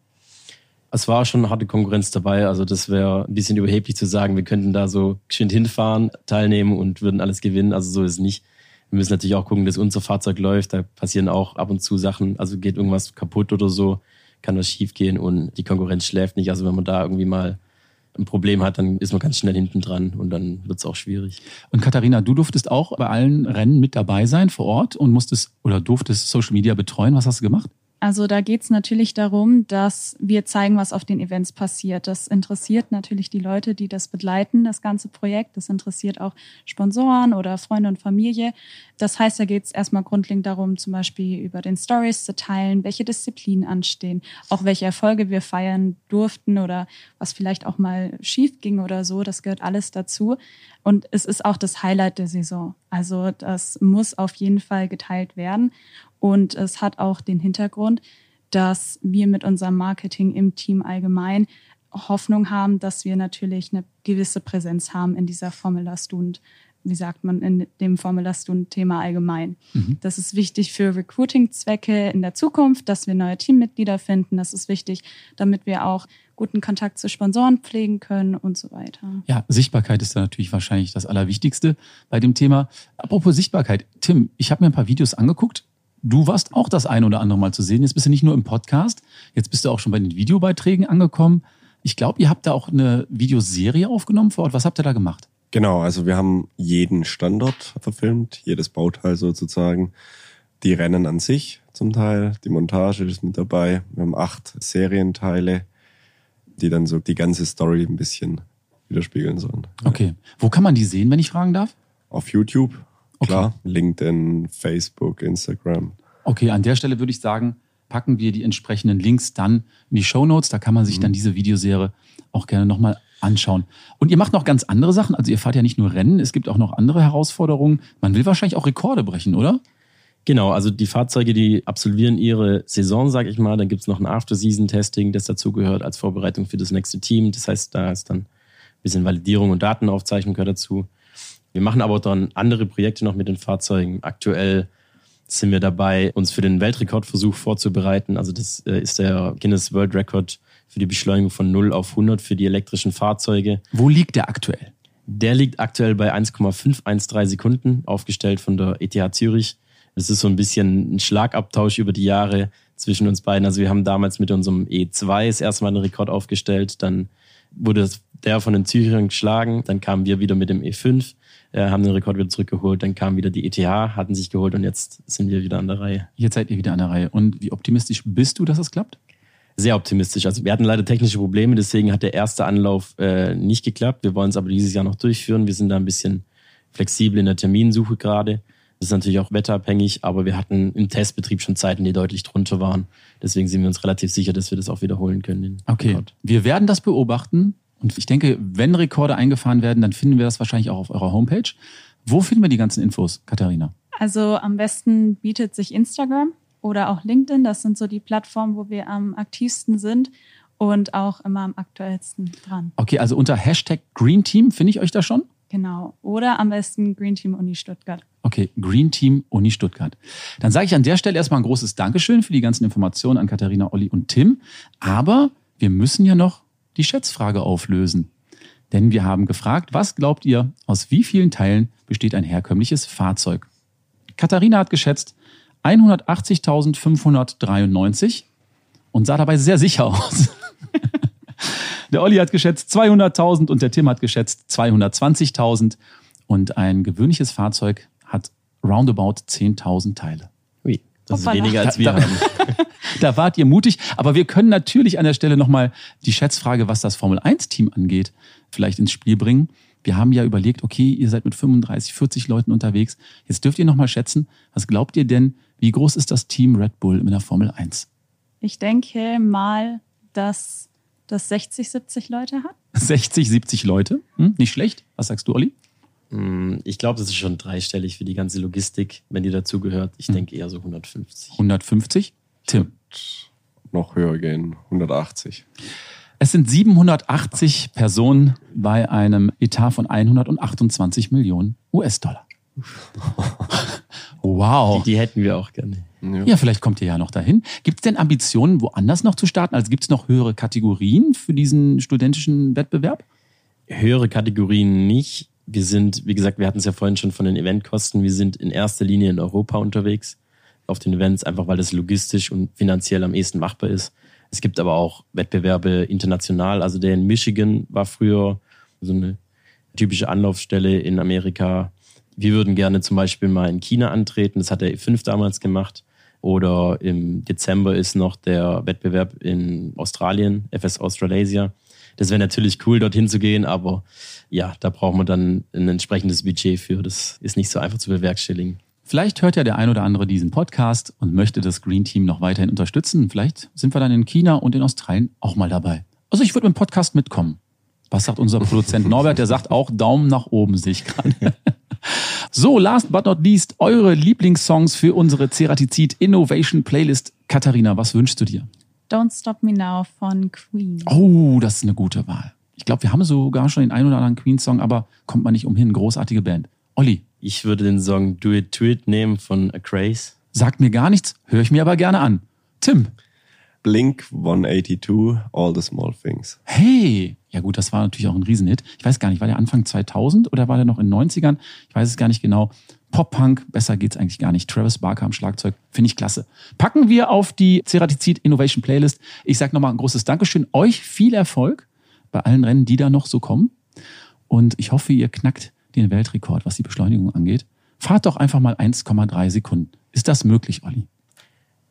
Es war schon harte Konkurrenz dabei. Also das wäre ein bisschen überheblich zu sagen, wir könnten da so geschwind hinfahren, teilnehmen und würden alles gewinnen. Also so ist es nicht. Wir müssen natürlich auch gucken, dass unser Fahrzeug läuft. Da passieren auch ab und zu Sachen. Also geht irgendwas kaputt oder so, kann das schief gehen und die Konkurrenz schläft nicht. Also wenn man da irgendwie mal ein Problem hat, dann ist man ganz schnell hinten dran und dann wird es auch schwierig. Und Katharina, du durftest auch bei allen Rennen mit dabei sein vor Ort und musstest oder durftest Social Media betreuen. Was hast du gemacht? Also da geht es natürlich darum, dass wir zeigen, was auf den Events passiert. Das interessiert natürlich die Leute, die das begleiten, das ganze Projekt. Das interessiert auch Sponsoren oder Freunde und Familie. Das heißt, da geht es erstmal grundlegend darum, zum Beispiel über den Stories zu teilen, welche Disziplinen anstehen, auch welche Erfolge wir feiern durften oder was vielleicht auch mal schief ging oder so. Das gehört alles dazu. Und es ist auch das Highlight der Saison. Also das muss auf jeden Fall geteilt werden. Und es hat auch den Hintergrund, dass wir mit unserem Marketing im Team allgemein Hoffnung haben, dass wir natürlich eine gewisse Präsenz haben in dieser Formula Stund, wie sagt man, in dem Formula Stund-Thema allgemein. Mhm. Das ist wichtig für Recruiting-Zwecke in der Zukunft, dass wir neue Teammitglieder finden. Das ist wichtig, damit wir auch guten Kontakt zu Sponsoren pflegen können und so weiter. Ja, Sichtbarkeit ist da natürlich wahrscheinlich das Allerwichtigste bei dem Thema. Apropos Sichtbarkeit, Tim, ich habe mir ein paar Videos angeguckt Du warst auch das ein oder andere Mal zu sehen. Jetzt bist du nicht nur im Podcast, jetzt bist du auch schon bei den Videobeiträgen angekommen. Ich glaube, ihr habt da auch eine Videoserie aufgenommen vor Ort. Was habt ihr da gemacht? Genau, also wir haben jeden Standort verfilmt, jedes Bauteil sozusagen. Die Rennen an sich zum Teil, die Montage ist mit dabei. Wir haben acht Serienteile, die dann so die ganze Story ein bisschen widerspiegeln sollen. Okay. Wo kann man die sehen, wenn ich fragen darf? Auf YouTube Okay. Klar, LinkedIn, Facebook, Instagram. Okay, an der Stelle würde ich sagen, packen wir die entsprechenden Links dann in die Show Notes. Da kann man sich mhm. dann diese Videoserie auch gerne nochmal anschauen. Und ihr macht noch ganz andere Sachen. Also ihr fahrt ja nicht nur Rennen, es gibt auch noch andere Herausforderungen. Man will wahrscheinlich auch Rekorde brechen, oder? Genau, also die Fahrzeuge, die absolvieren ihre Saison, sage ich mal. Dann gibt's noch ein After-Season-Testing, das dazugehört als Vorbereitung für das nächste Team. Das heißt, da ist dann ein bisschen Validierung und Datenaufzeichnung gehört dazu. Wir machen aber dann andere Projekte noch mit den Fahrzeugen. Aktuell sind wir dabei, uns für den Weltrekordversuch vorzubereiten. Also das äh, ist der Guinness World Record für die Beschleunigung von 0 auf 100 für die elektrischen Fahrzeuge. Wo liegt der aktuell? Der liegt aktuell bei 1,513 Sekunden, aufgestellt von der ETH Zürich. Das ist so ein bisschen ein Schlagabtausch über die Jahre zwischen uns beiden. Also wir haben damals mit unserem E2 das erste Mal einen Rekord aufgestellt, dann wurde der von den Zürichern geschlagen, dann kamen wir wieder mit dem E5 äh, haben den Rekord wieder zurückgeholt. Dann kam wieder die ETH, hatten sich geholt und jetzt sind wir wieder an der Reihe. Jetzt seid ihr wieder an der Reihe. Und wie optimistisch bist du, dass es klappt? Sehr optimistisch. Also wir hatten leider technische Probleme, deswegen hat der erste Anlauf äh, nicht geklappt. Wir wollen es aber dieses Jahr noch durchführen. Wir sind da ein bisschen flexibel in der Terminsuche gerade. Das ist natürlich auch wetterabhängig, aber wir hatten im Testbetrieb schon Zeiten, die deutlich drunter waren. Deswegen sind wir uns relativ sicher, dass wir das auch wiederholen können. Okay, Rekord. wir werden das beobachten. Und ich denke, wenn Rekorde eingefahren werden, dann finden wir das wahrscheinlich auch auf eurer Homepage. Wo finden wir die ganzen Infos, Katharina? Also am besten bietet sich Instagram oder auch LinkedIn. Das sind so die Plattformen, wo wir am aktivsten sind und auch immer am aktuellsten dran. Okay, also unter Hashtag Green Team finde ich euch da schon? Genau. Oder am besten Green Team Uni Stuttgart. Okay, Green Team Uni Stuttgart. Dann sage ich an der Stelle erstmal ein großes Dankeschön für die ganzen Informationen an Katharina, Olli und Tim. Aber wir müssen ja noch die Schätzfrage auflösen. Denn wir haben gefragt, was glaubt ihr, aus wie vielen Teilen besteht ein herkömmliches Fahrzeug? Katharina hat geschätzt 180.593 und sah dabei sehr sicher aus. der Olli hat geschätzt 200.000 und der Tim hat geschätzt 220.000 und ein gewöhnliches Fahrzeug hat roundabout 10.000 Teile. Das Hoppala. ist weniger als wir da, haben. da wart ihr mutig. Aber wir können natürlich an der Stelle nochmal die Schätzfrage, was das Formel-1-Team angeht, vielleicht ins Spiel bringen. Wir haben ja überlegt, okay, ihr seid mit 35, 40 Leuten unterwegs. Jetzt dürft ihr nochmal schätzen, was glaubt ihr denn, wie groß ist das Team Red Bull in der Formel 1? Ich denke mal, dass das 60, 70 Leute hat. 60, 70 Leute? Hm, nicht schlecht. Was sagst du, Olli? Hm, ich glaube, das ist schon dreistellig für die ganze Logistik, wenn die dazugehört. Ich hm. denke eher so 150. 150? Tim. Noch höher gehen, 180. Es sind 780 Personen bei einem Etat von 128 Millionen US-Dollar. wow. Die, die, hätten wir auch gerne. Ja. ja, vielleicht kommt ihr ja noch dahin. Gibt es denn Ambitionen, woanders noch zu starten? Also gibt es noch höhere Kategorien für diesen studentischen Wettbewerb? Höhere Kategorien nicht. Wir sind, wie gesagt, wir hatten es ja vorhin schon von den Eventkosten. Wir sind in erster Linie in Europa unterwegs auf den Events, einfach weil das logistisch und finanziell am ehesten machbar ist. Es gibt aber auch Wettbewerbe international. Also der in Michigan war früher so eine typische Anlaufstelle in Amerika. Wir würden gerne zum Beispiel mal in China antreten. Das hat der E5 damals gemacht. Oder im Dezember ist noch der Wettbewerb in Australien, FS Australasia. Das wäre natürlich cool, dorthin zu gehen, aber ja, da braucht man dann ein entsprechendes Budget für. Das ist nicht so einfach zu bewerkstelligen. Vielleicht hört ja der ein oder andere diesen Podcast und möchte das Green Team noch weiterhin unterstützen. Vielleicht sind wir dann in China und in Australien auch mal dabei. Also ich würde mit dem Podcast mitkommen. Was sagt unser Produzent Norbert? Der sagt auch Daumen nach oben, sehe ich gerade. So, last but not least, eure Lieblingssongs für unsere Ceratizid Innovation Playlist. Katharina, was wünschst du dir? Don't Stop Me Now von Queen. Oh, das ist eine gute Wahl. Ich glaube, wir haben sogar schon den einen oder anderen Queen-Song, aber kommt man nicht umhin. Großartige Band. Olli, ich würde den Song Do It To It nehmen von A Craze. Sagt mir gar nichts, höre ich mir aber gerne an. Tim. Blink 182, All the Small Things. Hey! Ja gut, das war natürlich auch ein Riesenhit. Ich weiß gar nicht, war der Anfang 2000 oder war der noch in den 90ern? Ich weiß es gar nicht genau. Pop-Punk, besser geht's eigentlich gar nicht. Travis Barker am Schlagzeug, finde ich klasse. Packen wir auf die Ceratizid Innovation Playlist. Ich sage nochmal ein großes Dankeschön. Euch viel Erfolg bei allen Rennen, die da noch so kommen. Und ich hoffe, ihr knackt den Weltrekord, was die Beschleunigung angeht. Fahrt doch einfach mal 1,3 Sekunden. Ist das möglich, Olli?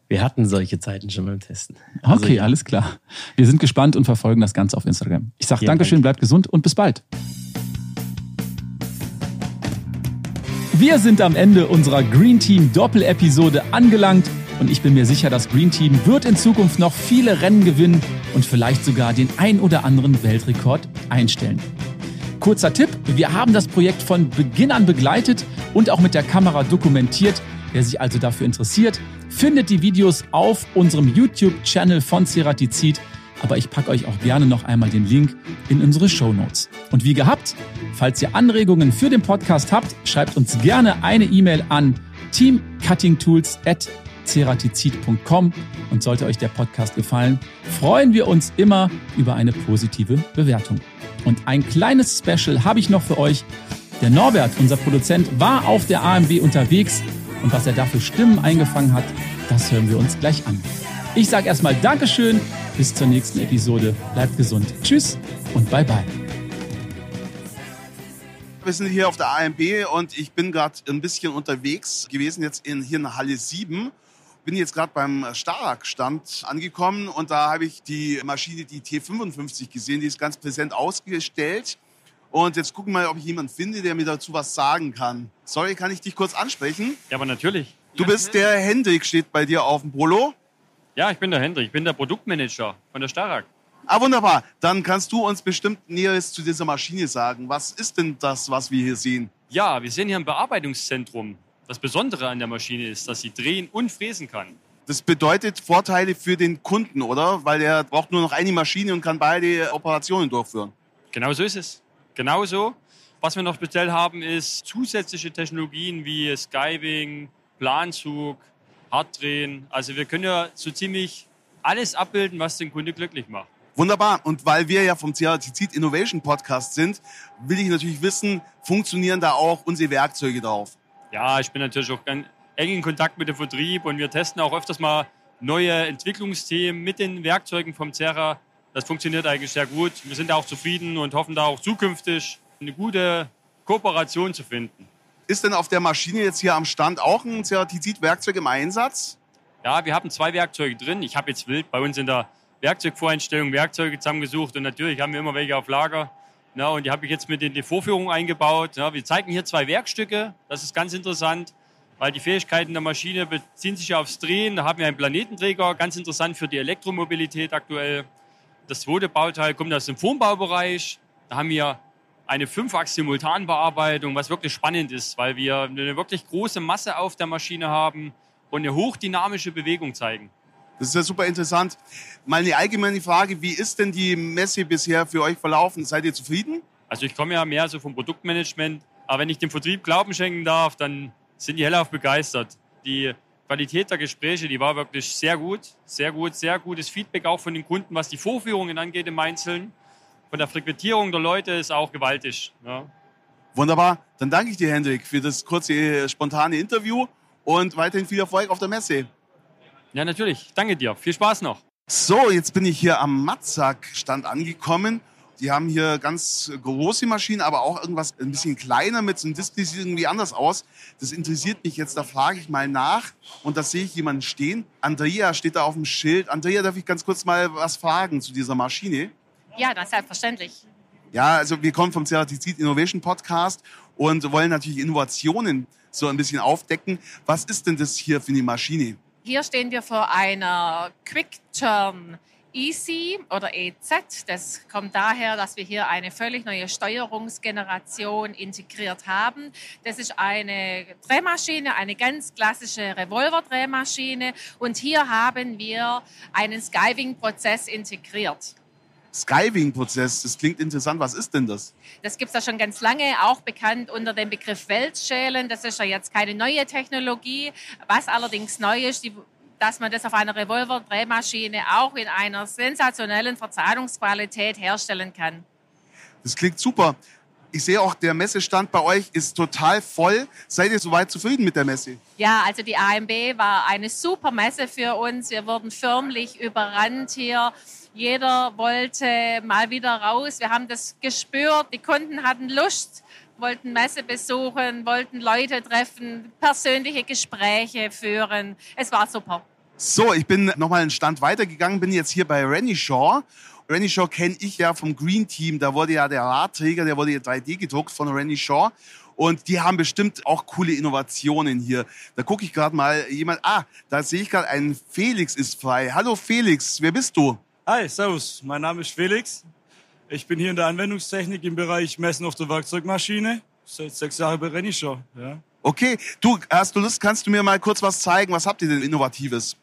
Wir hatten solche Zeiten schon beim Testen. Also okay, ja. alles klar. Wir sind gespannt und verfolgen das Ganze auf Instagram. Ich sage Dankeschön, Dank. bleibt gesund und bis bald. Wir sind am Ende unserer Green Team Doppel-Episode angelangt. Und ich bin mir sicher, das Green Team wird in Zukunft noch viele Rennen gewinnen und vielleicht sogar den ein oder anderen Weltrekord einstellen. Kurzer Tipp, wir haben das Projekt von Beginn an begleitet und auch mit der Kamera dokumentiert. Wer sich also dafür interessiert, findet die Videos auf unserem YouTube-Channel von Ceratizid aber ich packe euch auch gerne noch einmal den Link in unsere Show Notes. Und wie gehabt, falls ihr Anregungen für den Podcast habt, schreibt uns gerne eine E-Mail an teamcuttingtools@ceratizid.com und sollte euch der Podcast gefallen, freuen wir uns immer über eine positive Bewertung. Und ein kleines Special habe ich noch für euch. Der Norbert, unser Produzent, war auf der AMB unterwegs und was er dafür Stimmen eingefangen hat, das hören wir uns gleich an. Ich sage erstmal Dankeschön bis zur nächsten Episode. Bleibt gesund. Tschüss und bye bye. Wir sind hier auf der AMB und ich bin gerade ein bisschen unterwegs gewesen, jetzt in, hier in Halle 7. Bin jetzt gerade beim Starak-Stand angekommen und da habe ich die Maschine, die T55 gesehen, die ist ganz präsent ausgestellt. Und jetzt gucken wir mal, ob ich jemanden finde, der mir dazu was sagen kann. Sorry, kann ich dich kurz ansprechen? Ja, aber natürlich. Du bist der Hendrik, steht bei dir auf dem Polo. Ja, ich bin der Hendrik, ich bin der Produktmanager von der Starak. Ah, wunderbar. Dann kannst du uns bestimmt Näheres zu dieser Maschine sagen. Was ist denn das, was wir hier sehen? Ja, wir sehen hier ein Bearbeitungszentrum. Das Besondere an der Maschine ist, dass sie drehen und fräsen kann. Das bedeutet Vorteile für den Kunden, oder? Weil er braucht nur noch eine Maschine und kann beide Operationen durchführen. Genau so ist es. Genau so. Was wir noch speziell haben, ist zusätzliche Technologien wie Skiving, Planzug, hart drehen. Also wir können ja so ziemlich alles abbilden, was den Kunde glücklich macht. Wunderbar. Und weil wir ja vom CRTZ Innovation Podcast sind, will ich natürlich wissen, funktionieren da auch unsere Werkzeuge drauf? Ja, ich bin natürlich auch ganz eng in Kontakt mit dem Vertrieb und wir testen auch öfters mal neue Entwicklungsthemen mit den Werkzeugen vom Cera. Das funktioniert eigentlich sehr gut. Wir sind auch zufrieden und hoffen da auch zukünftig eine gute Kooperation zu finden. Ist denn auf der Maschine jetzt hier am Stand auch ein Ceratizid-Werkzeug im Einsatz? Ja, wir haben zwei Werkzeuge drin. Ich habe jetzt wild bei uns in der Werkzeugvoreinstellung Werkzeuge zusammengesucht und natürlich haben wir immer welche auf Lager. Na, und die habe ich jetzt mit in die Vorführung eingebaut. Ja, wir zeigen hier zwei Werkstücke. Das ist ganz interessant, weil die Fähigkeiten der Maschine beziehen sich ja aufs Drehen. Da haben wir einen Planetenträger, ganz interessant für die Elektromobilität aktuell. Das zweite Bauteil kommt aus dem Formbaubereich. Da haben wir eine Fünfachs-Simultanbearbeitung, was wirklich spannend ist, weil wir eine wirklich große Masse auf der Maschine haben und eine hochdynamische Bewegung zeigen. Das ist ja super interessant. Mal eine allgemeine Frage, wie ist denn die Messe bisher für euch verlaufen? Seid ihr zufrieden? Also ich komme ja mehr so vom Produktmanagement, aber wenn ich dem Vertrieb Glauben schenken darf, dann sind die hellauf begeistert. Die Qualität der Gespräche, die war wirklich sehr gut, sehr gut, sehr gutes Feedback auch von den Kunden, was die Vorführungen angeht im Einzelnen von der Frequentierung der Leute ist auch gewaltig. Ja. Wunderbar. Dann danke ich dir, Hendrik, für das kurze, äh, spontane Interview und weiterhin viel Erfolg auf der Messe. Ja, natürlich. Danke dir. Viel Spaß noch. So, jetzt bin ich hier am Matzak-Stand angekommen. Die haben hier ganz große Maschinen, aber auch irgendwas ein bisschen kleiner mit so einem Display, sieht irgendwie anders aus. Das interessiert mich jetzt, da frage ich mal nach und da sehe ich jemanden stehen. Andrea steht da auf dem Schild. Andrea, darf ich ganz kurz mal was fragen zu dieser Maschine? Ja, das ist selbstverständlich. Ja, also wir kommen vom Ceratizid Innovation Podcast und wollen natürlich Innovationen so ein bisschen aufdecken. Was ist denn das hier für eine Maschine? Hier stehen wir vor einer Quick Turn Easy oder EZ. Das kommt daher, dass wir hier eine völlig neue Steuerungsgeneration integriert haben. Das ist eine Drehmaschine, eine ganz klassische Revolver-Drehmaschine. Und hier haben wir einen Skiving-Prozess integriert. Skiving-Prozess, das klingt interessant. Was ist denn das? Das gibt es ja schon ganz lange, auch bekannt unter dem Begriff Weltschälen. Das ist ja jetzt keine neue Technologie. Was allerdings neu ist, die, dass man das auf einer Revolver-Drehmaschine auch in einer sensationellen Verzahnungsqualität herstellen kann. Das klingt super. Ich sehe auch, der Messestand bei euch ist total voll. Seid ihr soweit zufrieden mit der Messe? Ja, also die AMB war eine super Messe für uns. Wir wurden förmlich überrannt hier. Jeder wollte mal wieder raus. Wir haben das gespürt. Die Kunden hatten Lust, wollten Messe besuchen, wollten Leute treffen, persönliche Gespräche führen. Es war super. So, ich bin nochmal einen Stand weitergegangen, bin jetzt hier bei Rennie Shaw Randy Shaw kenne ich ja vom Green Team. Da wurde ja der Radträger, der wurde ja 3D gedruckt von Randy Shaw. Und die haben bestimmt auch coole Innovationen hier. Da gucke ich gerade mal jemand. Ah, da sehe ich gerade einen Felix ist frei. Hallo Felix, wer bist du? Hi, servus. Mein Name ist Felix. Ich bin hier in der Anwendungstechnik im Bereich Messen auf der Werkzeugmaschine. Seit sechs Jahren bei Renny schon. Ja. Okay, du hast du Lust, kannst du mir mal kurz was zeigen? Was habt ihr denn Innovatives?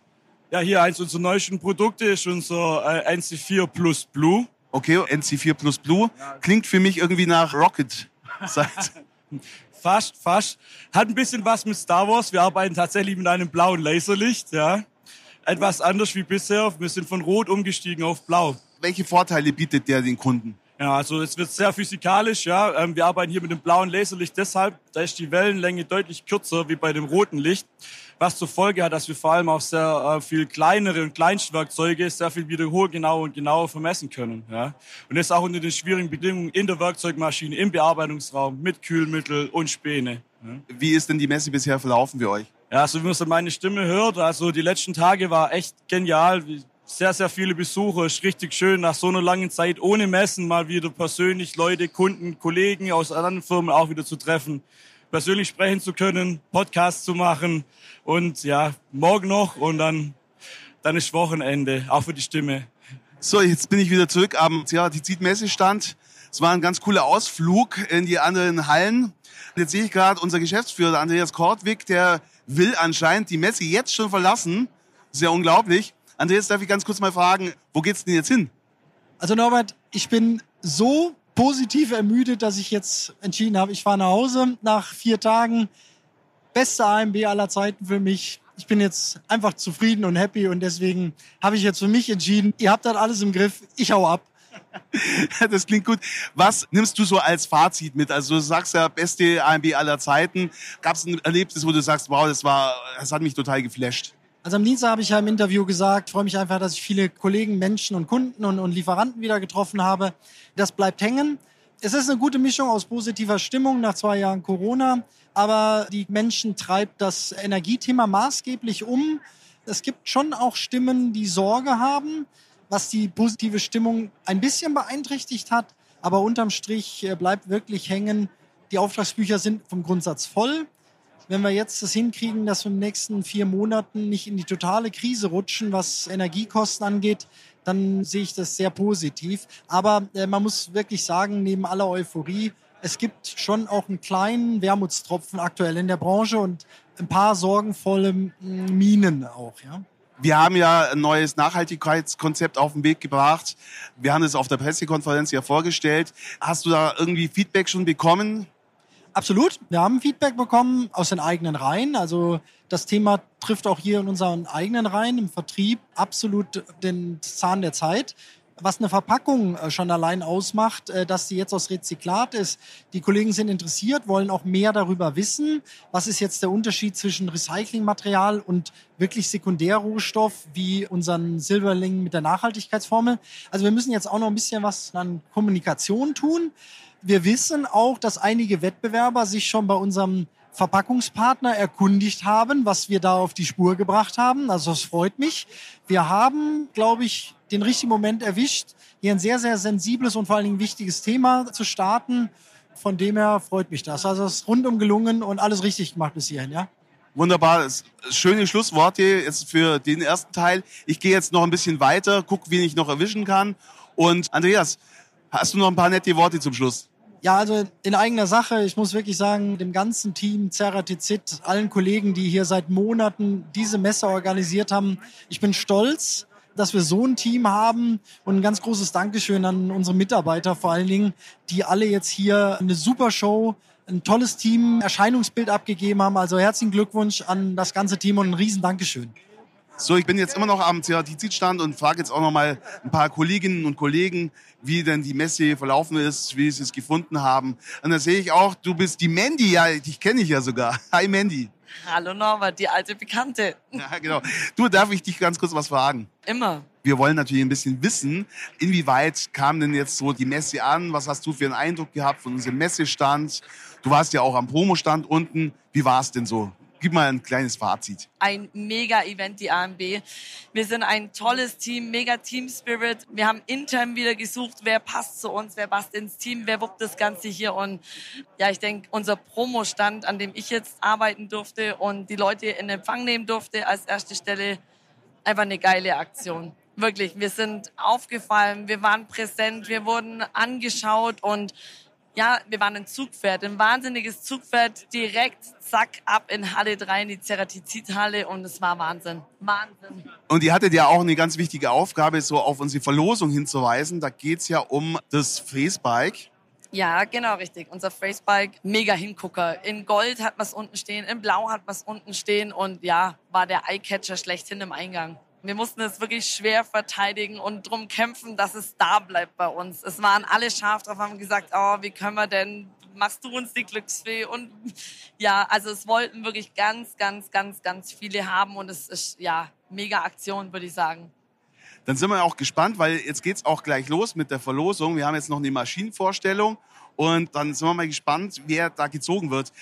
Ja, hier eins unserer neuesten Produkte ist unser äh, NC4 Plus Blue. Okay, NC4 Plus Blue. Klingt für mich irgendwie nach Rocket. fast, fast. Hat ein bisschen was mit Star Wars. Wir arbeiten tatsächlich mit einem blauen Laserlicht, ja. Etwas anders wie bisher. Wir sind von Rot umgestiegen auf Blau. Welche Vorteile bietet der den Kunden? Ja, also es wird sehr physikalisch, ja. Ähm, wir arbeiten hier mit dem blauen Laserlicht deshalb, da ist die Wellenlänge deutlich kürzer wie bei dem roten Licht, was zur Folge hat, dass wir vor allem auch sehr äh, viel kleinere und Kleinstwerkzeuge sehr viel wiederholgenau und genauer vermessen können, ja. Und das auch unter den schwierigen Bedingungen in der Werkzeugmaschine, im Bearbeitungsraum, mit Kühlmittel und Späne. Ja. Wie ist denn die Messe bisher verlaufen für euch? Ja, also wie man meine Stimme hört, also die letzten Tage war echt genial sehr, sehr viele Besucher. Ist richtig schön, nach so einer langen Zeit ohne Messen mal wieder persönlich Leute, Kunden, Kollegen aus anderen Firmen auch wieder zu treffen, persönlich sprechen zu können, Podcasts zu machen und ja, morgen noch und dann, dann ist Wochenende, auch für die Stimme. So, jetzt bin ich wieder zurück am ja, Messestand. Es war ein ganz cooler Ausflug in die anderen Hallen. Jetzt sehe ich gerade unser Geschäftsführer Andreas Kortwig, der will anscheinend die Messe jetzt schon verlassen. Sehr unglaublich. Andreas, darf ich ganz kurz mal fragen, wo geht's denn jetzt hin? Also Norbert, ich bin so positiv ermüdet, dass ich jetzt entschieden habe, ich fahre nach Hause nach vier Tagen. Beste AMB aller Zeiten für mich. Ich bin jetzt einfach zufrieden und happy und deswegen habe ich jetzt für mich entschieden, ihr habt das alles im Griff, ich hau ab. Das klingt gut. Was nimmst du so als Fazit mit? Also du sagst ja, beste AMB aller Zeiten. Gab es ein Erlebnis, wo du sagst, wow, das war, das hat mich total geflasht? Also am Dienstag habe ich ja im Interview gesagt, freue mich einfach, dass ich viele Kollegen, Menschen und Kunden und, und Lieferanten wieder getroffen habe. Das bleibt hängen. Es ist eine gute Mischung aus positiver Stimmung nach zwei Jahren Corona, aber die Menschen treibt das Energiethema maßgeblich um. Es gibt schon auch Stimmen, die Sorge haben, was die positive Stimmung ein bisschen beeinträchtigt hat. Aber unterm Strich äh, bleibt wirklich hängen. Die Auftragsbücher sind vom Grundsatz voll wenn wir jetzt das hinkriegen, dass wir in den nächsten vier Monaten nicht in die totale Krise rutschen, was Energiekosten angeht, dann sehe ich das sehr positiv. Aber äh, man muss wirklich sagen, neben aller Euphorie, es gibt schon auch einen kleinen Wermutstropfen aktuell in der Branche und ein paar sorgenvolle Minen auch, ja. Wir haben ja ein neues Nachhaltigkeitskonzept auf den Weg gebracht. Wir haben es auf der Pressekonferenz ja vorgestellt. Hast du da irgendwie Feedback schon bekommen? Absolut. Wir haben Feedback bekommen aus den eigenen Reihen. Also das Thema trifft auch hier in unseren eigenen Reihen im Vertrieb absolut den Zahn der Zeit. Was eine Verpackung äh, schon allein ausmacht, äh, dass sie jetzt aus Rezyklat ist. Die Kollegen sind interessiert, wollen auch mehr darüber wissen. Was ist jetzt der Unterschied zwischen Recyclingmaterial und wirklich Sekundärrohstoff wie unseren Silberling mit der Nachhaltigkeitsformel? Also wir müssen jetzt auch noch ein bisschen was an Kommunikation tun wir wissen auch, dass einige Wettbewerber sich schon bei unserem Verpackungspartner erkundigt haben, was wir da auf die Spur gebracht haben. Also das freut mich. Wir haben, glaube ich, den richtigen Moment erwischt, hier ein sehr, sehr sensibles und vor allen Dingen wichtiges Thema zu starten. Von dem her freut mich das. Also es ist rundum gelungen und alles richtig gemacht bis hierhin, ja. Wunderbar, schöne Schlussworte jetzt für den ersten Teil. Ich gehe jetzt noch ein bisschen weiter, guck, wen ich noch erwischen kann. Und Andreas, hast du noch ein paar nette Worte zum Schluss? Ja, also in eigener Sache, ich muss wirklich sagen, dem ganzen Team Ceratizid, allen Kollegen, die hier seit Monaten diese Messe organisiert haben, ich bin stolz, dass wir so ein Team haben und ein ganz großes Dankeschön an unsere Mitarbeiter vor allen Dingen, die alle jetzt hier eine super Show, ein tolles Team, Erscheinungsbild abgegeben haben. Also herzlichen Glückwunsch an das ganze Team und ein riesen Dankeschön. So, ich bin jetzt immer noch am CRT-Stand und frage jetzt auch noch mal ein paar Kolleginnen und Kollegen, wie denn die Messe verlaufen ist, wie sie es gefunden haben. Und da sehe ich auch, du bist die Mandy, ja, dich kenne ich ja sogar. Hi Mandy. Hallo Norbert, die alte Bekannte. Ja, genau. Du, darf ich dich ganz kurz was fragen? Immer. Wir wollen natürlich ein bisschen wissen, inwieweit kam denn jetzt so die Messe an? Was hast du für einen Eindruck gehabt von unserem Messestand? Du warst ja auch am Promostand unten. Wie war es denn so? Gib mal ein kleines Fazit. Ein Mega-Event, die AMB. Wir sind ein tolles Team, mega Team-Spirit. Wir haben intern wieder gesucht, wer passt zu uns, wer passt ins Team, wer wuppt das Ganze hier. Und ja, ich denke, unser Promo-Stand, an dem ich jetzt arbeiten durfte und die Leute in Empfang nehmen durfte, als erste Stelle, einfach eine geile Aktion. Wirklich, wir sind aufgefallen, wir waren präsent, wir wurden angeschaut und ja, wir waren ein Zugpferd, ein wahnsinniges Zugpferd, direkt zack ab in Halle 3 in die Ceratizid-Halle und es war Wahnsinn. Wahnsinn. Und ihr hattet ja auch eine ganz wichtige Aufgabe, so auf unsere Verlosung hinzuweisen. Da geht's ja um das Fräsbike. Ja, genau, richtig. Unser Fracebike, mega Hingucker. In Gold hat man es unten stehen, in Blau hat man es unten stehen und ja, war der Eyecatcher schlechthin im Eingang. Wir mussten es wirklich schwer verteidigen und drum kämpfen, dass es da bleibt bei uns. Es waren alle scharf drauf, haben gesagt, oh, wie können wir denn, machst du uns die Glücksfee? Und ja, also es wollten wirklich ganz, ganz, ganz, ganz viele haben und es ist, ja, mega Aktion, würde ich sagen. Dann sind wir auch gespannt, weil jetzt geht's auch gleich los mit der Verlosung. Wir haben jetzt noch eine Maschinenvorstellung und dann sind wir mal gespannt, wer da gezogen wird.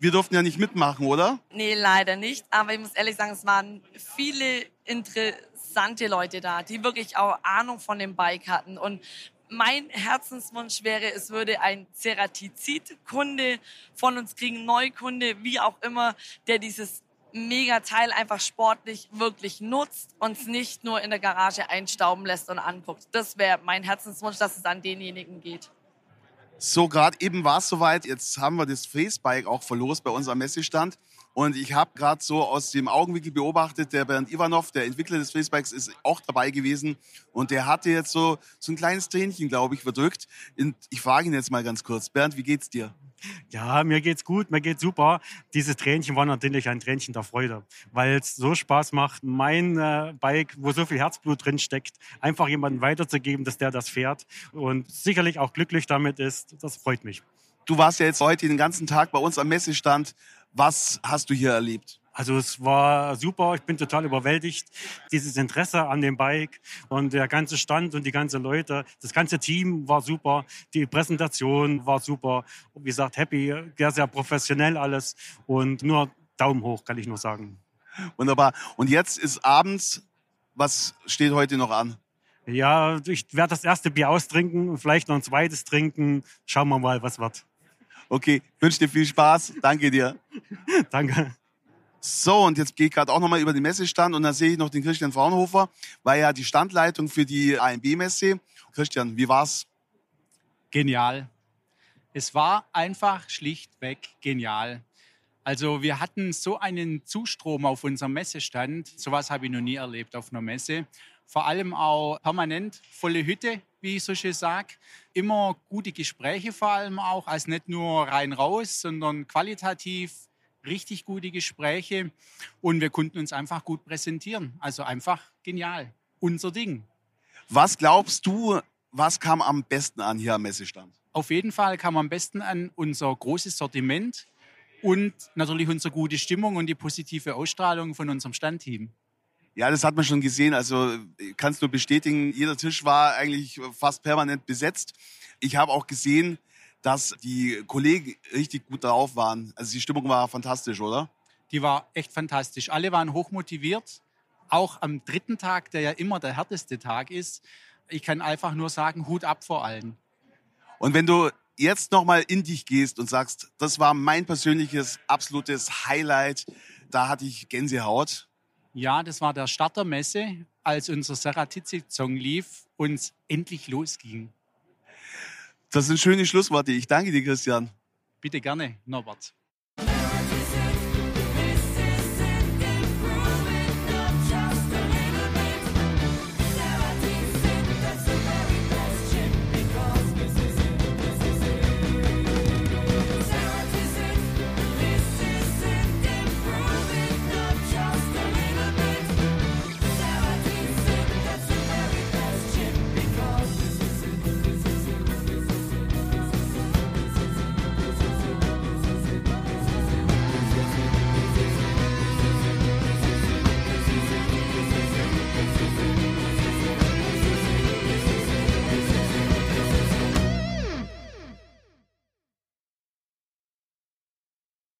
Wir durften ja nicht mitmachen, oder? Nee, leider nicht. Aber ich muss ehrlich sagen, es waren viele interessante Leute da, die wirklich auch Ahnung von dem Bike hatten. Und mein Herzenswunsch wäre, es würde ein Ceratizid-Kunde von uns kriegen, Neukunde, wie auch immer, der dieses Mega-Teil einfach sportlich wirklich nutzt und es nicht nur in der Garage einstauben lässt und anguckt. Das wäre mein Herzenswunsch, dass es an denjenigen geht. So, gerade eben war es soweit. Jetzt haben wir das Facebike auch verlost bei unserem Messestand. Und ich habe gerade so aus dem Augenwinkel beobachtet, der Bernd Ivanov, der Entwickler des Facebikes, ist auch dabei gewesen. Und der hatte jetzt so, so ein kleines Tränchen, glaube ich, verdrückt. Und ich frage ihn jetzt mal ganz kurz. Bernd, wie geht's dir? Ja, mir geht's gut, mir geht's super. Dieses Tränchen war natürlich ein Tränchen der Freude, weil es so Spaß macht, mein äh, Bike, wo so viel Herzblut drin steckt, einfach jemandem weiterzugeben, dass der das fährt und sicherlich auch glücklich damit ist. Das freut mich. Du warst ja jetzt heute den ganzen Tag bei uns am Messestand. Was hast du hier erlebt? Also es war super, ich bin total überwältigt. Dieses Interesse an dem Bike und der ganze Stand und die ganzen Leute, das ganze Team war super, die Präsentation war super. Wie gesagt, happy, sehr, sehr professionell alles und nur Daumen hoch, kann ich nur sagen. Wunderbar. Und jetzt ist abends, was steht heute noch an? Ja, ich werde das erste Bier austrinken, vielleicht noch ein zweites trinken. Schauen wir mal, was wird. Okay, wünsche dir viel Spaß. Danke dir. Danke. So, und jetzt gehe ich gerade auch nochmal über den Messestand und dann sehe ich noch den Christian Fraunhofer, war ja die Standleitung für die AMB-Messe. Christian, wie war's? Genial. Es war einfach schlichtweg genial. Also wir hatten so einen Zustrom auf unserem Messestand. Sowas habe ich noch nie erlebt auf einer Messe. Vor allem auch permanent volle Hütte, wie ich so schön sage. Immer gute Gespräche vor allem auch, als nicht nur rein raus, sondern qualitativ richtig gute Gespräche und wir konnten uns einfach gut präsentieren. Also einfach genial. Unser Ding. Was glaubst du, was kam am besten an hier am Messestand? Auf jeden Fall kam am besten an unser großes Sortiment und natürlich unsere gute Stimmung und die positive Ausstrahlung von unserem Standteam. Ja, das hat man schon gesehen. Also kannst nur bestätigen, jeder Tisch war eigentlich fast permanent besetzt. Ich habe auch gesehen, dass die Kollegen richtig gut drauf waren. Also die Stimmung war fantastisch, oder? Die war echt fantastisch. Alle waren hochmotiviert. Auch am dritten Tag, der ja immer der härteste Tag ist. Ich kann einfach nur sagen, Hut ab vor allen. Und wenn du jetzt nochmal in dich gehst und sagst, das war mein persönliches absolutes Highlight, da hatte ich Gänsehaut. Ja, das war der Start der Messe, als unser Seratizi-Song lief und es endlich losging. Das sind schöne Schlussworte. Ich danke dir, Christian. Bitte gerne, Norbert.